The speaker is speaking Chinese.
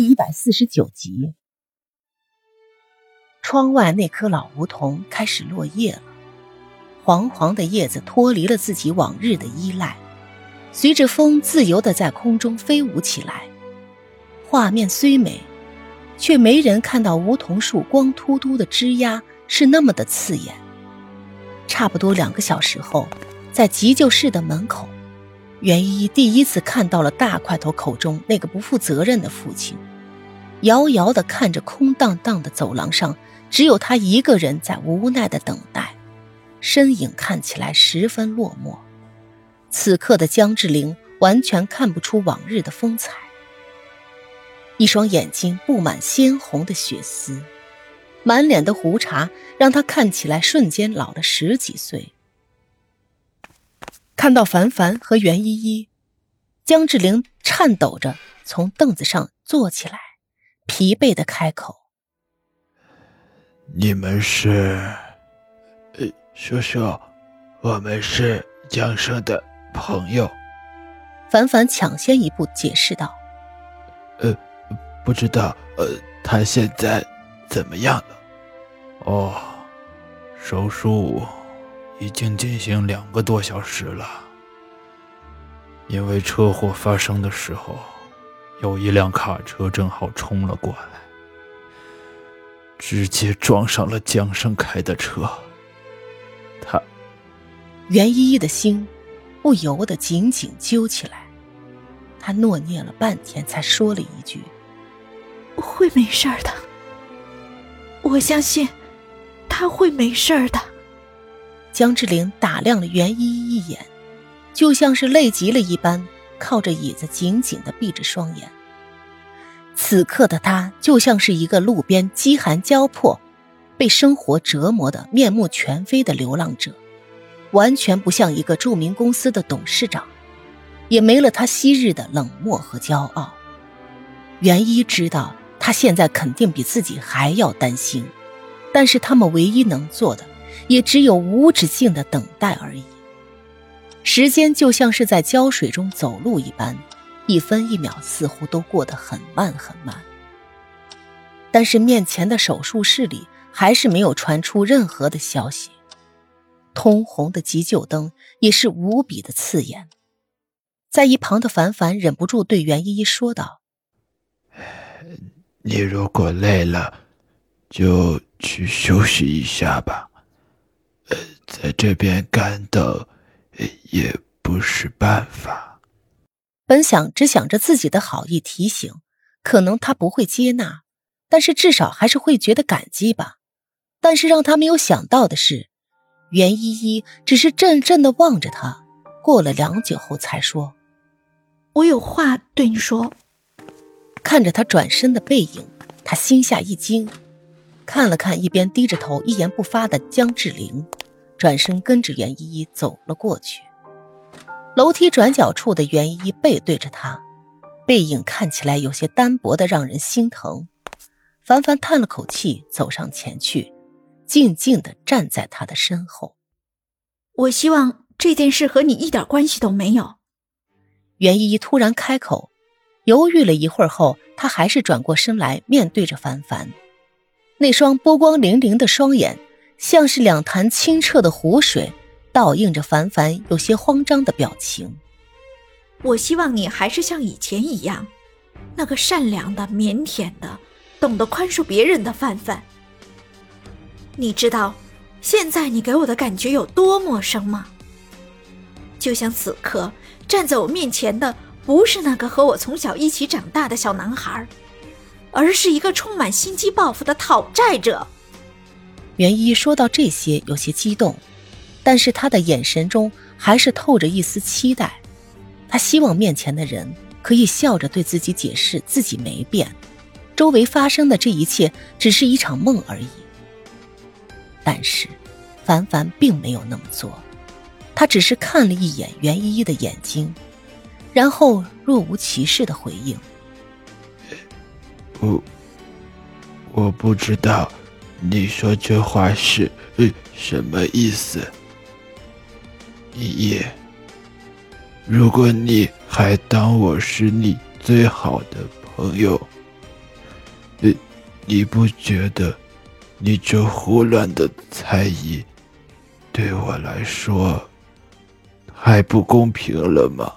第一百四十九集。窗外那棵老梧桐开始落叶了，黄黄的叶子脱离了自己往日的依赖，随着风自由的在空中飞舞起来。画面虽美，却没人看到梧桐树光秃秃的枝丫是那么的刺眼。差不多两个小时后，在急救室的门口。袁依依第一次看到了大块头口中那个不负责任的父亲，遥遥地看着空荡荡的走廊上，只有他一个人在无奈的等待，身影看起来十分落寞。此刻的江志玲完全看不出往日的风采，一双眼睛布满鲜红的血丝，满脸的胡茬让他看起来瞬间老了十几岁。看到凡凡和袁依依，江志玲颤抖着从凳子上坐起来，疲惫的开口：“你们是……呃，叔叔，我们是江生的朋友。”凡凡抢先一步解释道：“呃，不知道，呃，他现在怎么样了？哦，手术。”已经进行两个多小时了，因为车祸发生的时候，有一辆卡车正好冲了过来，直接撞上了江生开的车。他，袁依依的心不由得紧紧揪起来，他诺念了半天，才说了一句：“会没事的，我相信他会没事的。”江志玲打量了袁依依一眼，就像是累极了一般，靠着椅子紧紧的闭着双眼。此刻的他就像是一个路边饥寒交迫、被生活折磨的面目全非的流浪者，完全不像一个著名公司的董事长，也没了他昔日的冷漠和骄傲。袁一知道，他现在肯定比自己还要担心，但是他们唯一能做的。也只有无止境的等待而已。时间就像是在胶水中走路一般，一分一秒似乎都过得很慢很慢。但是面前的手术室里还是没有传出任何的消息，通红的急救灯也是无比的刺眼。在一旁的凡凡忍不住对袁依依说道：“你如果累了，就去休息一下吧。”在这边干等，也不是办法。本想只想着自己的好意提醒，可能他不会接纳，但是至少还是会觉得感激吧。但是让他没有想到的是，袁依依只是怔怔的望着他，过了良久后才说：“我有话对你说。”看着他转身的背影，他心下一惊，看了看一边低着头一言不发的江志玲。转身跟着袁依依走了过去。楼梯转角处的袁依依背对着他，背影看起来有些单薄的，让人心疼。凡凡叹了口气，走上前去，静静的站在他的身后。我希望这件事和你一点关系都没有。袁依依突然开口，犹豫了一会儿后，她还是转过身来，面对着凡凡，那双波光粼粼的双眼。像是两潭清澈的湖水，倒映着凡凡有些慌张的表情。我希望你还是像以前一样，那个善良的、腼腆的、懂得宽恕别人的范范。你知道，现在你给我的感觉有多陌生吗？就像此刻站在我面前的，不是那个和我从小一起长大的小男孩，而是一个充满心机报复的讨债者。袁一说到这些，有些激动，但是他的眼神中还是透着一丝期待。他希望面前的人可以笑着对自己解释自己没变，周围发生的这一切只是一场梦而已。但是，凡凡并没有那么做，他只是看了一眼袁依依的眼睛，然后若无其事的回应：“我，我不知道。”你说这话是呃什么意思？依依，如果你还当我是你最好的朋友，呃，你不觉得你这胡乱的猜疑对我来说还不公平了吗？